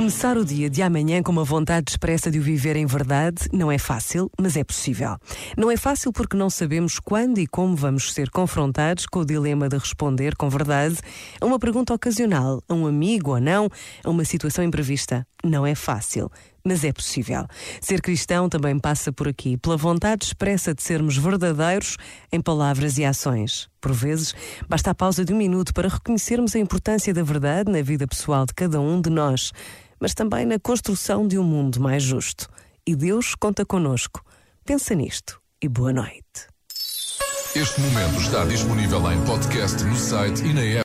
Começar o dia de amanhã com uma vontade expressa de o viver em verdade não é fácil, mas é possível. Não é fácil porque não sabemos quando e como vamos ser confrontados com o dilema de responder com verdade a uma pergunta ocasional, a um amigo ou não, a uma situação imprevista. Não é fácil, mas é possível. Ser cristão também passa por aqui, pela vontade expressa de sermos verdadeiros em palavras e ações. Por vezes, basta a pausa de um minuto para reconhecermos a importância da verdade na vida pessoal de cada um de nós mas também na construção de um mundo mais justo. E Deus conta conosco. Pensa nisto e boa noite. Este momento está disponível em podcast no site e na app.